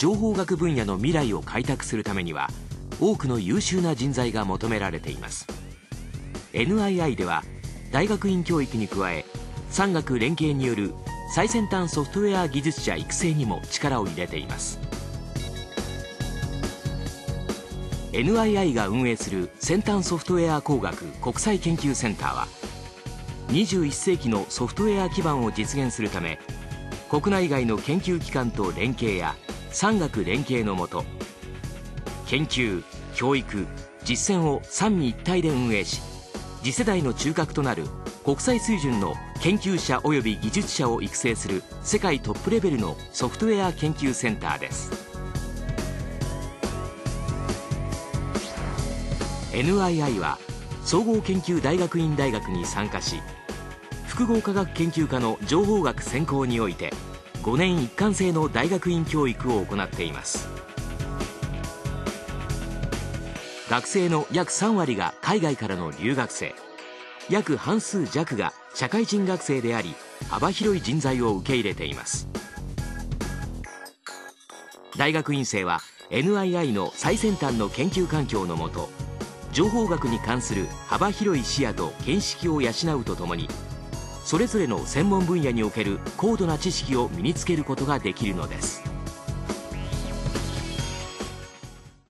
情報学分野の未来を開拓するためには多くの優秀な人材が求められています。NII では大学院教育に加え産学連携による最先端ソフトウェア技術者育成にも力を入れています。NII が運営する先端ソフトウェア工学国際研究センターは21世紀のソフトウェア基盤を実現するため国内外の研究機関と連携や産学連携のもと研究教育実践を三位一体で運営し次世代の中核となる国際水準の研究者及び技術者を育成する世界トップレベルのソフトウェア研究センターです。NII は総合研究大学院大学に参加し複合科学研究科の情報学専攻において5年一貫制の大学院教育を行っています。学生の約3割が海外からの留学生。約半数弱が社会人学生であり幅広い人材を受け入れています。大学院生は NII の最先端の研究環境のもと情報学に関する幅広い視野と見識を養うとともにそれぞれの専門分野における高度な知識を身につけることができるのです。